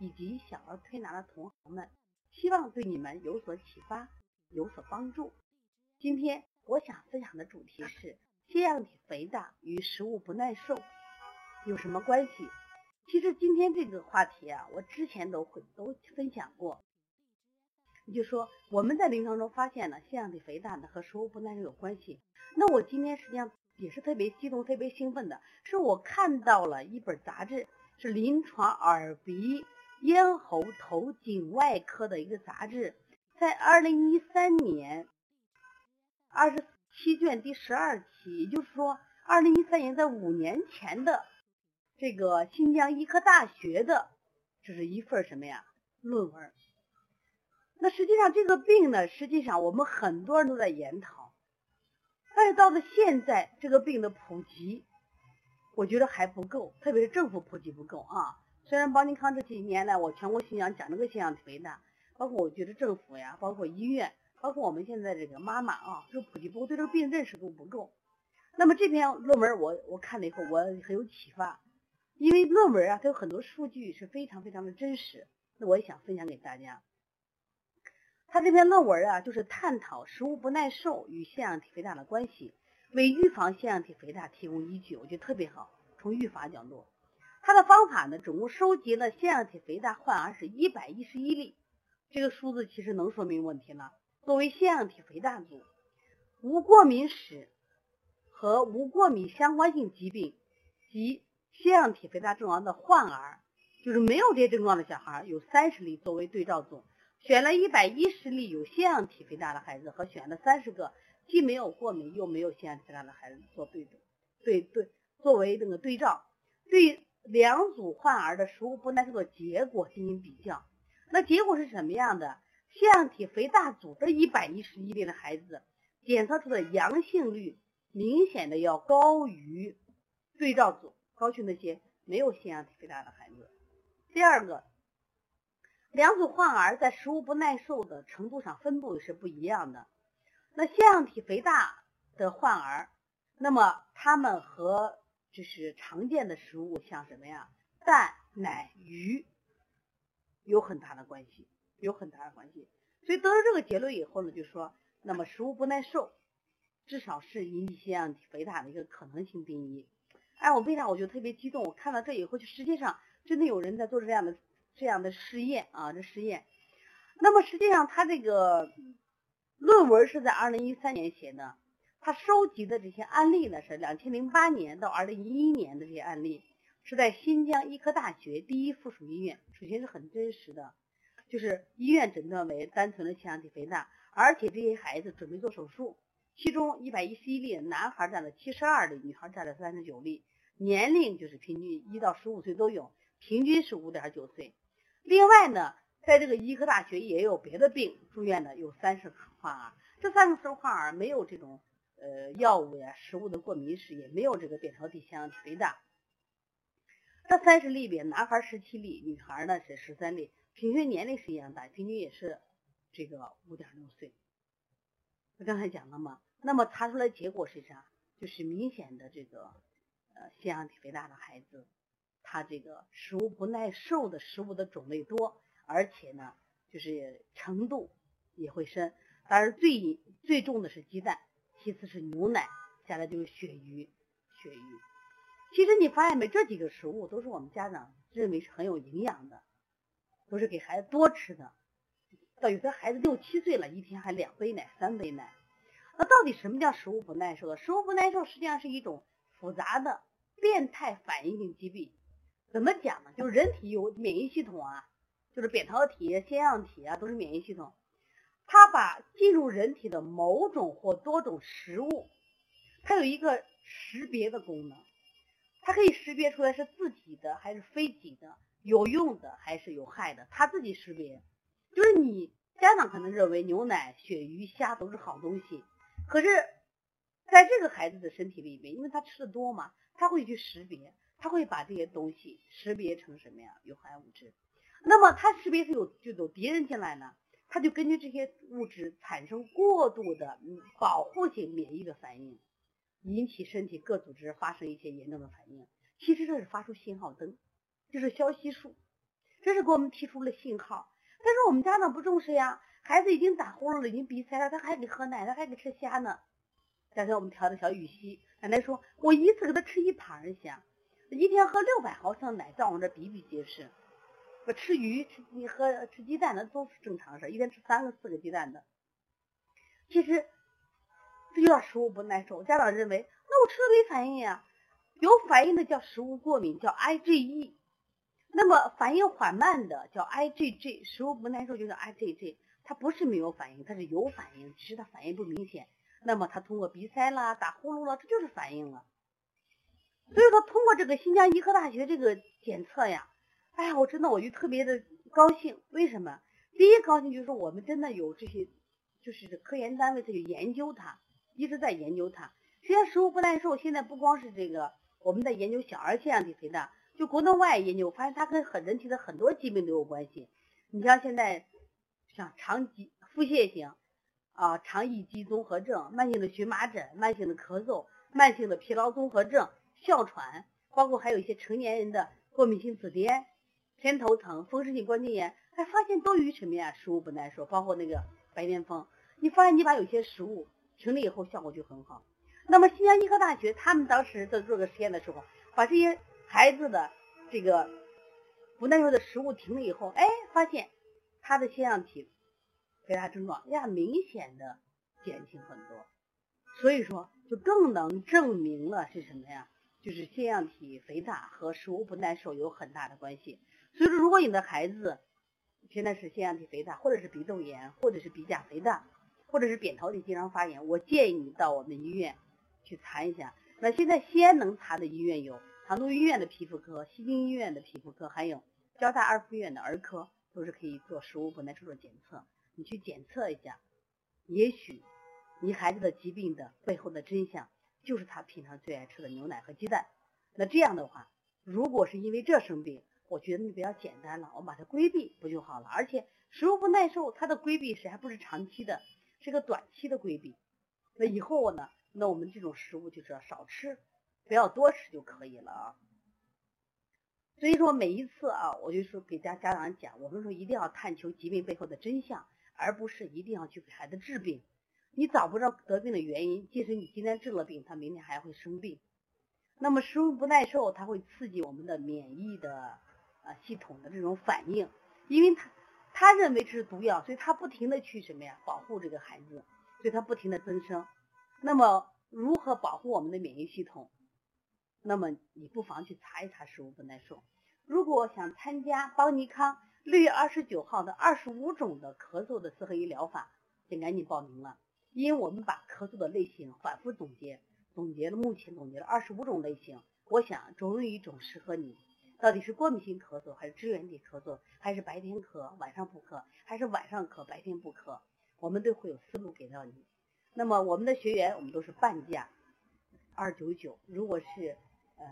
以及小儿推拿的同行们，希望对你们有所启发，有所帮助。今天我想分享的主题是腺样体肥大与食物不耐受有什么关系？其实今天这个话题啊，我之前都会都分享过。你就说我们在临床中发现了腺样体肥大呢和食物不耐受有关系。那我今天实际上也是特别激动、特别兴奋的，是我看到了一本杂志，是临床耳鼻。咽喉头颈外科的一个杂志，在二零一三年二十七卷第十二期，也就是说，二零一三年在五年前的这个新疆医科大学的，这是一份什么呀论文？那实际上这个病呢，实际上我们很多人都在研讨，但是到了现在，这个病的普及，我觉得还不够，特别是政府普及不够啊。虽然邦尼康这几年来，我全国巡讲讲这个腺样体肥大，包括我觉得政府呀，包括医院，包括我们现在这个妈妈啊，就普及不够，对这个病认识度不够。那么这篇论文我我看了以后，我很有启发，因为论文啊，它有很多数据是非常非常的真实，那我也想分享给大家。他这篇论文啊，就是探讨食物不耐受与腺样体肥大的关系，为预防腺样体肥大提供依据，我觉得特别好，从预防角度。他的方法呢，总共收集了腺样体肥大患儿是一百一十一例，这个数字其实能说明问题了。作为腺样体肥大组，无过敏史和无过敏相关性疾病及腺样体肥大症状的患儿，就是没有这些症状的小孩，有三十例作为对照组，选了一百一十例有腺样体肥大的孩子和选了三十个既没有过敏又没有腺样体肥大的孩子做对对对作为那个对照对。两组患儿的食物不耐受的结果进行比较，那结果是什么样的？腺样体肥大组的一百一十一例的孩子检测出的阳性率明显的要高于对照组，高于那些没有腺样体肥大的孩子。第二个，两组患儿在食物不耐受的程度上分布也是不一样的。那腺样体肥大的患儿，那么他们和就是常见的食物，像什么呀？蛋、奶、鱼，有很大的关系，有很大的关系。所以得出这个结论以后呢，就说，那么食物不耐受，至少是引起腺样体肥大的一个可能性病因。哎，我为啥我就特别激动？我看到这以后，就实际上真的有人在做这样的这样的试验啊，这试验。那么实际上，他这个论文是在二零一三年写的。他收集的这些案例呢，是两千零八年到二零一一年的这些案例，是在新疆医科大学第一附属医院，首先是很真实的，就是医院诊断为单纯的腺样体肥大，而且这些孩子准备做手术，其中一百一十一例男孩占了七十二例，女孩占了三十九例，年龄就是平均一到十五岁都有，平均是五点九岁。另外呢，在这个医科大学也有别的病住院的有三十患儿，这三十患儿没有这种。呃，药物呀、食物的过敏史也没有这个扁桃体腺样体肥大。这三十例里，男孩十七例，女孩呢是十三例，平均年龄是一样大，平均也是这个五点六岁。我刚才讲了嘛，那么查出来结果是啥？就是明显的这个呃腺样体肥大的孩子，他这个食物不耐受的食物的种类多，而且呢就是程度也会深，当然最最重的是鸡蛋。其次是牛奶，下来就是鳕鱼，鳕鱼。其实你发现没，这几个食物都是我们家长认为是很有营养的，都是给孩子多吃的。到有些孩子六七岁了，一天还两杯奶、三杯奶。那到底什么叫食物不耐受？食物不耐受实际上是一种复杂的变态反应性疾病。怎么讲呢？就是人体有免疫系统啊，就是扁桃体、腺样体啊，都是免疫系统。它把进入人体的某种或多种食物，它有一个识别的功能，它可以识别出来是自己的还是非己的，有用的还是有害的，它自己识别。就是你家长可能认为牛奶、鳕鱼、虾都是好东西，可是在这个孩子的身体里面，因为他吃的多嘛，他会去识别，他会把这些东西识别成什么呀？有害物质。那么他识别是有就有敌人进来呢，他就根据这些物质产生过度的保护性免疫的反应，引起身体各组织发生一些严重的反应。其实这是发出信号灯，就是消息素，这是给我们提出了信号。但是我们家长不重视呀，孩子已经打呼噜了，已经鼻塞了，他还给喝奶，他还给吃虾呢。刚才我们调的小雨溪，奶奶说，我一次给他吃一盘虾，一天喝六百毫升奶，在我们这比比皆是。不吃鱼，吃你喝吃鸡蛋，的都是正常事，一天吃三个四个鸡蛋的。其实这就叫食物不耐受。家长认为，那我吃了没反应呀？有反应的叫食物过敏，叫 IgE。那么反应缓慢的叫 IgG，食物不耐受就叫 IgG。它不是没有反应，它是有反应，只是它反应不明显。那么它通过鼻塞啦、打呼噜了，这就是反应了。所以说，通过这个新疆医科大学这个检测呀，哎呀，我真的我就特别的高兴。为什么？第一高兴就是说我们真的有这些，就是科研单位在去研究它，一直在研究它。虽然食物不耐受，现在不光是这个。我们在研究小儿腺样体肥大，就国内外研究，发现它跟很人体的很多疾病都有关系。你像现在像肠疾、腹泻型啊、肠易激综合症、慢性的荨麻疹、慢性的咳嗽、慢性的疲劳综合症、哮喘，包括还有一些成年人的过敏性紫癜、偏头疼、风湿性关节炎，还发现多余什么呀？食物不耐受，包括那个白癜风。你发现你把有些食物停了以后，效果就很好。那么新疆医科大学他们当时在做个实验的时候，把这些孩子的这个不耐受的食物停了以后，哎，发现他的腺样体肥大症状呀明显的减轻很多，所以说就更能证明了是什么呀？就是腺样体肥大和食物不耐受有很大的关系。所以说，如果你的孩子现在是腺样体肥大，或者是鼻窦炎，或者是鼻甲肥大，或者是扁桃体经常发炎，我建议你到我们医院。去查一下，那现在西安能查的医院有唐都医院的皮肤科、西京医院的皮肤科，还有交大二附院的儿科，都是可以做食物不耐受的检测。你去检测一下，也许你孩子的疾病的背后的真相就是他平常最爱吃的牛奶和鸡蛋。那这样的话，如果是因为这生病，我觉得你比较简单了，我们把它规避不就好了？而且食物不耐受，它的规避是还不是长期的，是个短期的规避。那以后呢？那我们这种食物就是要少吃，不要多吃就可以了啊。所以说每一次啊，我就说给家家长讲，我们说一定要探求疾病背后的真相，而不是一定要去给孩子治病。你找不着得病的原因，即使你今天治了病，他明天还会生病。那么食物不耐受，它会刺激我们的免疫的啊系统的这种反应，因为他他认为这是毒药，所以他不停的去什么呀保护这个孩子，所以他不停的增生。那么，如何保护我们的免疫系统？那么你不妨去查一查食物不耐受。如果想参加邦尼康六月二十九号的二十五种的咳嗽的四合一疗法，请赶紧报名了。因为我们把咳嗽的类型反复总结，总结了目前总结了二十五种类型。我想总有一种适合你。到底是过敏性咳嗽，还是支原体咳嗽，还是白天咳晚上不咳，还是晚上咳白天不咳？我们都会有思路给到你。那么我们的学员，我们都是半价，二九九。如果是呃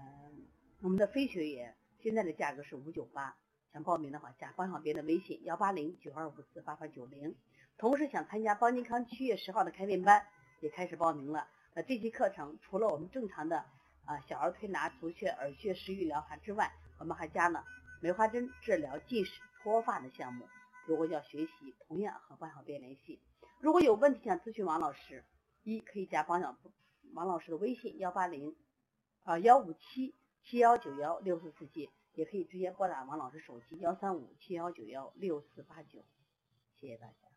我们的非学员，现在的价格是五九八。想报名的话，加方小编的微信幺八零九二五四八八九零。同时想参加邦健康七月十号的开店班，也开始报名了。那这期课程除了我们正常的啊小儿推拿、足穴、耳穴、食育疗法之外，我们还加了梅花针治疗近视、脱发的项目。如果要学习，同样和方小编联系。如果有问题想咨询王老师，一可以加王小王老师的微信幺八零啊幺五七七幺九幺六四四七，也可以直接拨打王老师手机幺三五七幺九幺六四八九，谢谢大家。